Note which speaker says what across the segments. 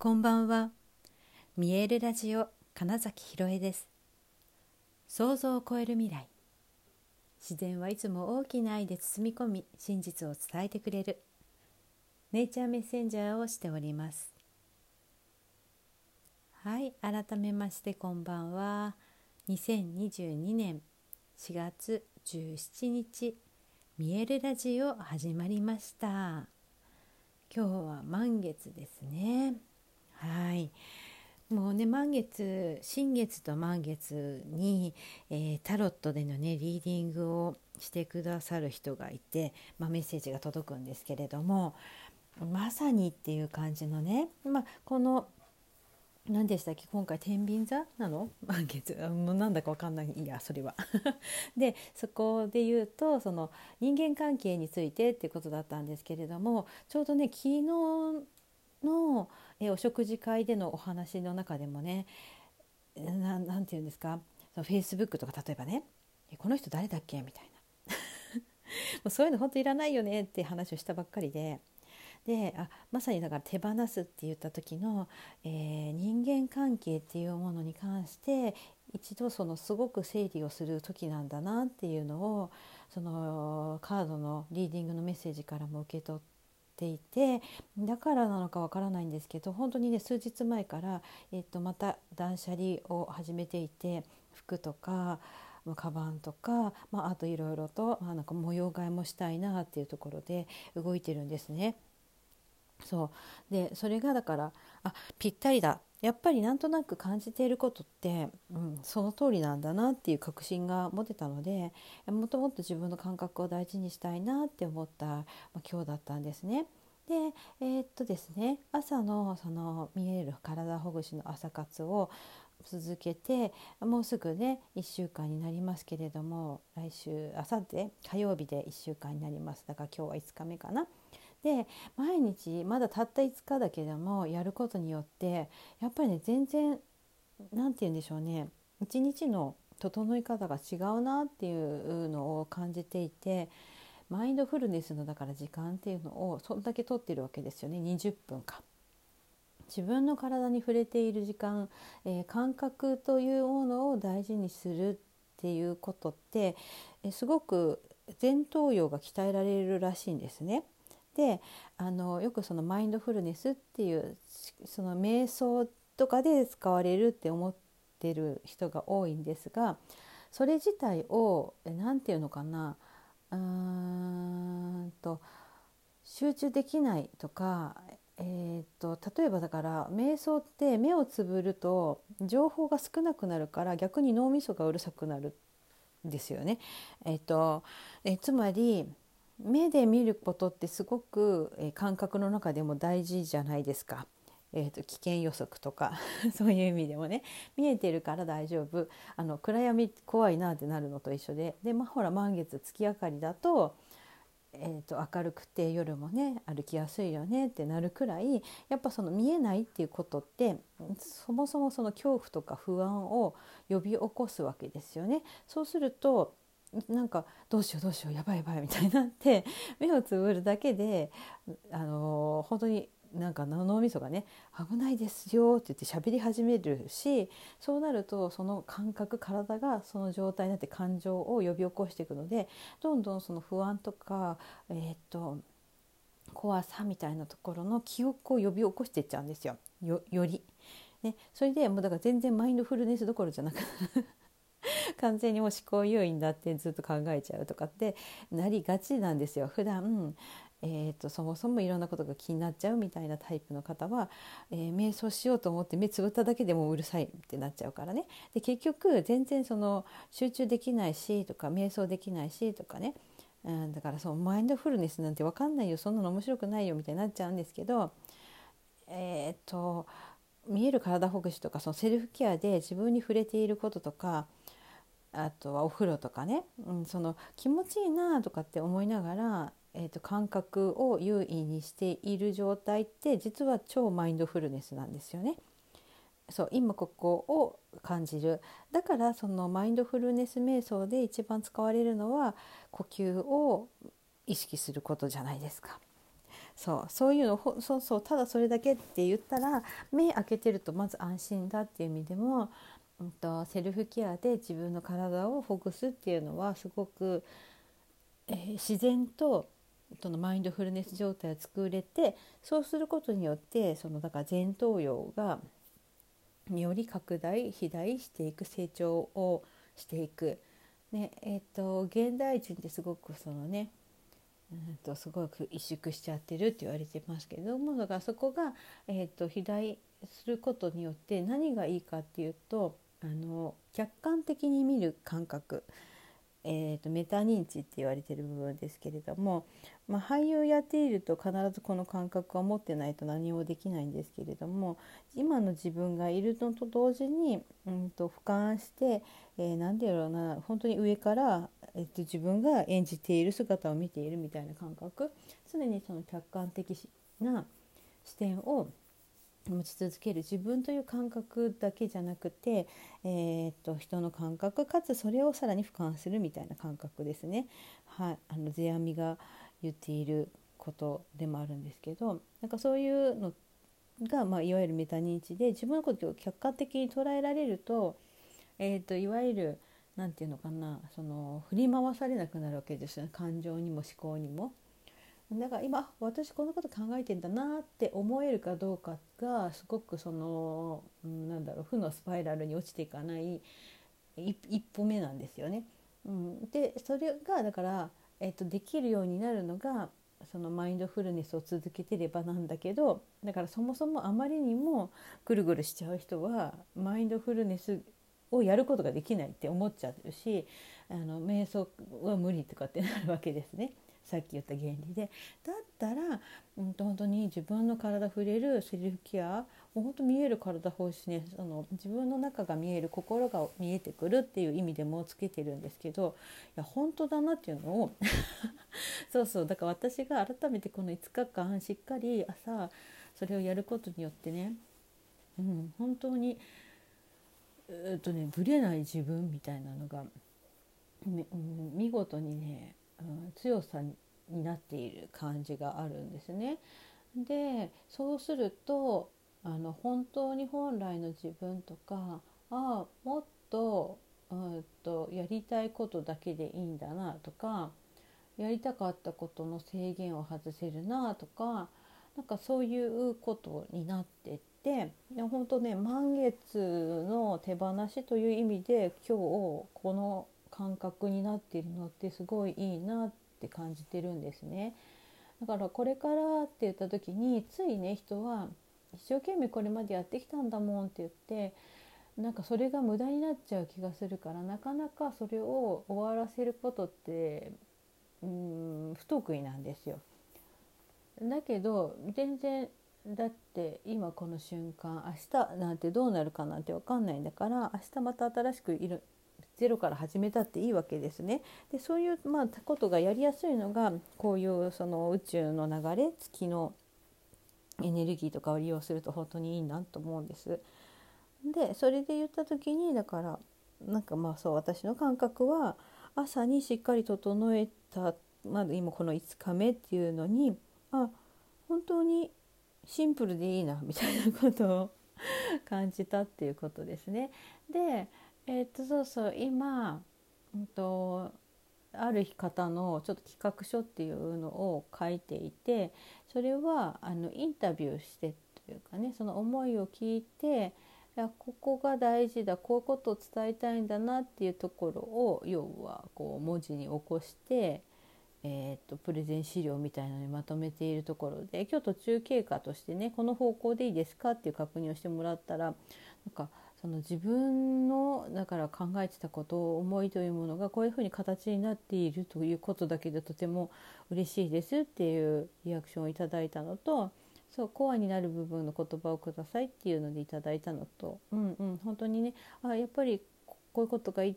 Speaker 1: こんばんは。見えるラジオ金崎ひろえです。想像を超える未来。自然はいつも大きな愛で包み込み、真実を伝えてくれる。ネイチャーメッセンジャーをしております。はい、改めましてこんばんは。2022年4月17日、見えるラジオ始まりました。今日は満月ですねはい。もうね満月新月と満月に、えー、タロットでのねリーディングをしてくださる人がいて、まあ、メッセージが届くんですけれどもまさにっていう感じのね、まあ、この何でしたっけ今回天秤座なの？満月。もうなんだか分かんない。いやそれは。でそこで言うとその人間関係についてっていうことだったんですけれどもちょうどね昨日のえお食事会でのお話の中でもね何て言うんですか？そのフェイスブックとか例えばね「この人誰だっけ?」みたいな。もうそういうの本当いらないよねって話をしたばっかりで。であまさにだから手放すって言った時の、えー、人間関係っていうものに関して一度そのすごく整理をする時なんだなっていうのをそのカードのリーディングのメッセージからも受け取っていてだからなのかわからないんですけど本当にね数日前から、えっと、また断捨離を始めていて服とかカバンとか、まあ、あといろいろと、まあ、なんか模様替えもしたいなっていうところで動いてるんですね。そうでそれがだからあぴったりだやっぱりなんとなく感じていることって、うん、その通りなんだなっていう確信が持てたのでもっともっと自分の感覚を大事にしたいなって思った、まあ、今日だったんですね。でえー、っとですね朝のその見える体ほぐしの朝活を続けてもうすぐね1週間になりますけれども来週あさって火曜日で1週間になりますだから今日は5日目かな。で毎日まだたった5日だけどもやることによってやっぱりね全然何て言うんでしょうね一日の整い方が違うなっていうのを感じていてマインドフルネスのだから時間っていうのをそんだけ取ってるわけですよね20分間。自分の体に触れている時間、えー、感覚というものを大事にするっていうことって、えー、すごく前頭葉が鍛えられるらしいんですね。であのよくそのマインドフルネスっていうその瞑想とかで使われるって思ってる人が多いんですがそれ自体を何て言うのかなうーんと集中できないとか、えーと、例えばだから瞑想って目をつぶると情報が少なくなるから逆に脳みそがうるさくなるんですよね。えーとえつまり目で見ることってすごく、え感覚の中でも大事じゃないですか。えーと、危険予測とか そういう意味でもね見えてるから大丈夫あの暗闇怖いなってなるのと一緒でで、まあ、ほら満月月明かりだと,、えーと、明るくて夜もね歩きやすいよねってなるくらいやっぱその見えないっていうことってそもそもその恐怖とか不安を呼び起こすわけですよね。そうするとなんかどうしようどうしようやばいやばいみたいになって 目をつぶるだけであの本当になんか脳みそがね危ないですよって言って喋り始めるしそうなるとその感覚体がその状態になって感情を呼び起こしていくのでどんどんその不安とかえー、っと怖さみたいなところの記憶を呼び起こしていっちゃうんですよより。ね、それでもうだから全然マインドフルネスどころじゃなく完全にもう思考優位になってずっと考えちゃうとかってなりがちなんですよ。普段えーと、そもそもいろんなことが気になっちゃうみたいなタイプの方は、えー、瞑想しようと思って目つぶっただけでもうるさいってなっちゃうからね。で結局全然その集中できないしとか瞑想できないしとかね、うん、だからそのマインドフルネスなんて分かんないよそんなの面白くないよみたいになっちゃうんですけどえっ、ー、と見える体ほぐしとかそのセルフケアで自分に触れていることとかあとはお風呂とかね、うん、その気持ちいいなとかって思いながら、えーと、感覚を優位にしている状態って実は超マインドフルネスなんですよね。そう今ここを感じるだからそのマインドフルネス瞑想で一番使われるのは呼吸を意識することじゃないですか。そうそういうのほそうそうただそれだけって言ったら目開けてるとまず安心だっていう意味でも、うんと、セルフケアで自分の体をほぐすっていうのはすごく、えー、自然とそのマインドフルネス状態を作れてそうすることによってそのだから前頭葉がより拡大肥大していく成長をしていく。ねえーと、現代人ってすごくそのねうんとすごく萎縮しちゃってるって言われてますけどもだからそこが、えーと、肥大することによって何がいいかっていうとあの客観的に見る感覚えーと、メタ認知って言われてる部分ですけれども、まあ、俳優やっていると必ずこの感覚は持ってないと何もできないんですけれども今の自分がいるのと同時に、うんと、俯瞰して、えー、何て言うろうな本当に上から、えーと、自分が演じている姿を見ているみたいな感覚常にその客観的な視点を持ち続ける自分という感覚だけじゃなくて、えー、っと人の感覚かつそれをさらに俯瞰するみたいな感覚ですね。はい、あの世阿弥が言っていることでもあるんですけどなんかそういうのが、まあ、いわゆるメタ認知で自分のことを客観的に捉えられると,、えー、っといわゆる何て言うのかなその振り回されなくなるわけですよね感情にも思考にも。だから今私このこと考えてんだなって思えるかどうかがすごくその、うん、なんだろう負のスパイラルに落ちていかない一歩目なんですよね。うん、でそれがだから、えっと、できるようになるのがそのマインドフルネスを続けてればなんだけどだからそもそもあまりにもぐるぐるしちゃう人はマインドフルネスをやることができないって思っちゃうしあの瞑想は無理とかってなるわけですね。さっき言った原理で。だったら、うん、と本当に自分の体触れるセルフケアもう本当見える体欲しねその自分の中が見える心が見えてくるっていう意味でもつけてるんですけどいや本当だなっていうのを そうそうだから私が改めてこの5日間しっかり朝それをやることによってね、うん、本当にえっとねぶれない自分みたいなのが、うん、見事にね、強さになっている感じがあるんですね。でそうするとあの本当に本来の自分とかああもっと,、うんとやりたいことだけでいいんだなとかやりたかったことの制限を外せるなとかなんかそういうことになってって本当ね満月の手放しという意味で今日この感覚になっているのってすごいいいなって感じてるんですね。だからこれからって言った時についね人は一生懸命これまでやってきたんだもんって言ってなんかそれが無駄になっちゃう気がするからなかなかそれを終わらせることってうん不得意なんですよ。だけど全然だって今この瞬間明日なんてどうなるかなんて分かんないんだから明日また新しくいるゼロから始めたっていいわけですね。でそういう、まあ、ことがやりやすいのがこういうその宇宙の流れ月のエネルギーとかを利用すると本当にいいなと思うんです。でそれで言った時にだからなんかまあそう私の感覚は朝にしっかり整えた、まあ、今この5日目っていうのにあ本当にシンプルでいいなみたいなことを 感じたっていうことですね。でえー、っとそうそう今、うんと、ある方のちょっと企画書っていうのを書いていてそれはあのインタビューしてというかねその思いを聞いていやここが大事だこういうことを伝えたいんだなっていうところを要はこう文字に起こして、えーと、とプレゼン資料みたいなのにまとめているところで今日途中経過としてねこの方向でいいですかっていう確認をしてもらったらなんかその自分のだから考えてたこと思いというものがこういうふうに形になっているということだけでとても嬉しいですっていうリアクションをいただいたのとそうコアになる部分の言葉をくださいっていうのでいただいたのとうんうん本当にねあやっぱりこういうことが言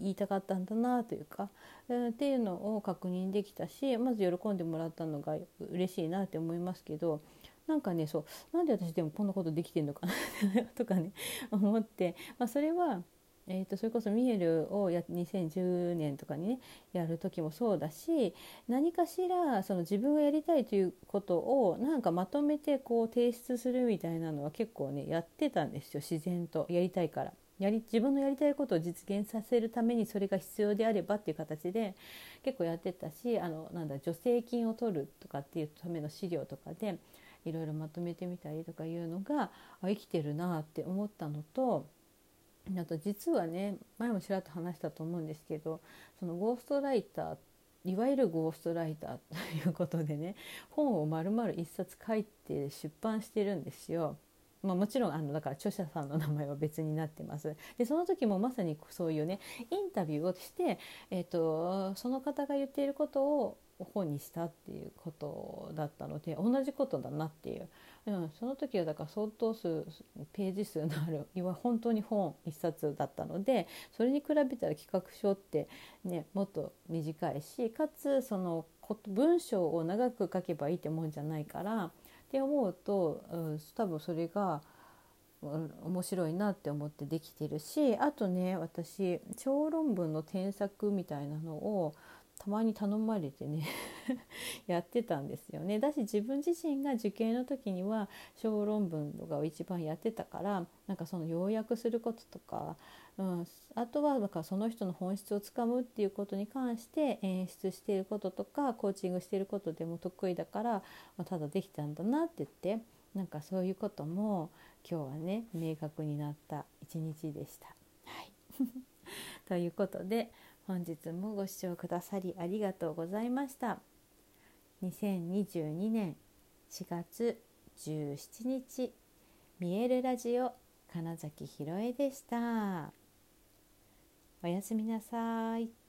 Speaker 1: いたかったんだなというか、えー、っていうのを確認できたしまず喜んでもらったのが嬉しいなって思いますけどなんかねそうなんで私でもこんなことできてんのかな とかね思って、まあ、それはえー、とそれこそミエルをや2010年とかにねやる時もそうだし何かしらその自分がやりたいということをなんかまとめてこう提出するみたいなのは結構ねやってたんですよ自然とやりたいから。やり自分のやりたいことを実現させるためにそれが必要であればっていう形で結構やってたしあのなんだ助成金を取るとかっていうための資料とかでいろいろまとめてみたりとかいうのがあ生きてるなって思ったのとあと実はね前もちらっと話したと思うんですけどそのゴーストライターいわゆるゴーストライターということでね本を丸々一冊書いて出版してるんですよ。まあ、もちろんあのだから著者さんの名前は別になってます。でその時もまさにそういうねインタビューをして、えーとその方が言っていることを本にしたっていうことだったので同じことだなっていう、うん、その時はだから相当数ページ数のあるいわ本当に本1冊だったのでそれに比べたら企画書ってねもっと短いしかつその文章を長く書けばいいってもんじゃないからって思うと、うん、多分それが面白いなって思ってできてるしあとね私小論文の添削みたいなのをたまに頼まれてね やってたんですよね。だし自分自身が受験の時には小論文とかを一番やってたからなんかその要約することとか、うん、あとはだからその人の本質をつかむっていうことに関して演出していることとかコーチングしていることでも得意だから、まあ、ただできたんだなって言ってなんかそういうことも今日はね明確になった一日でした。はい ということで本日もご視聴くださりありがとうございました。2022年4月17日見えるラジオ金崎ひろえでした。おやすみなさい。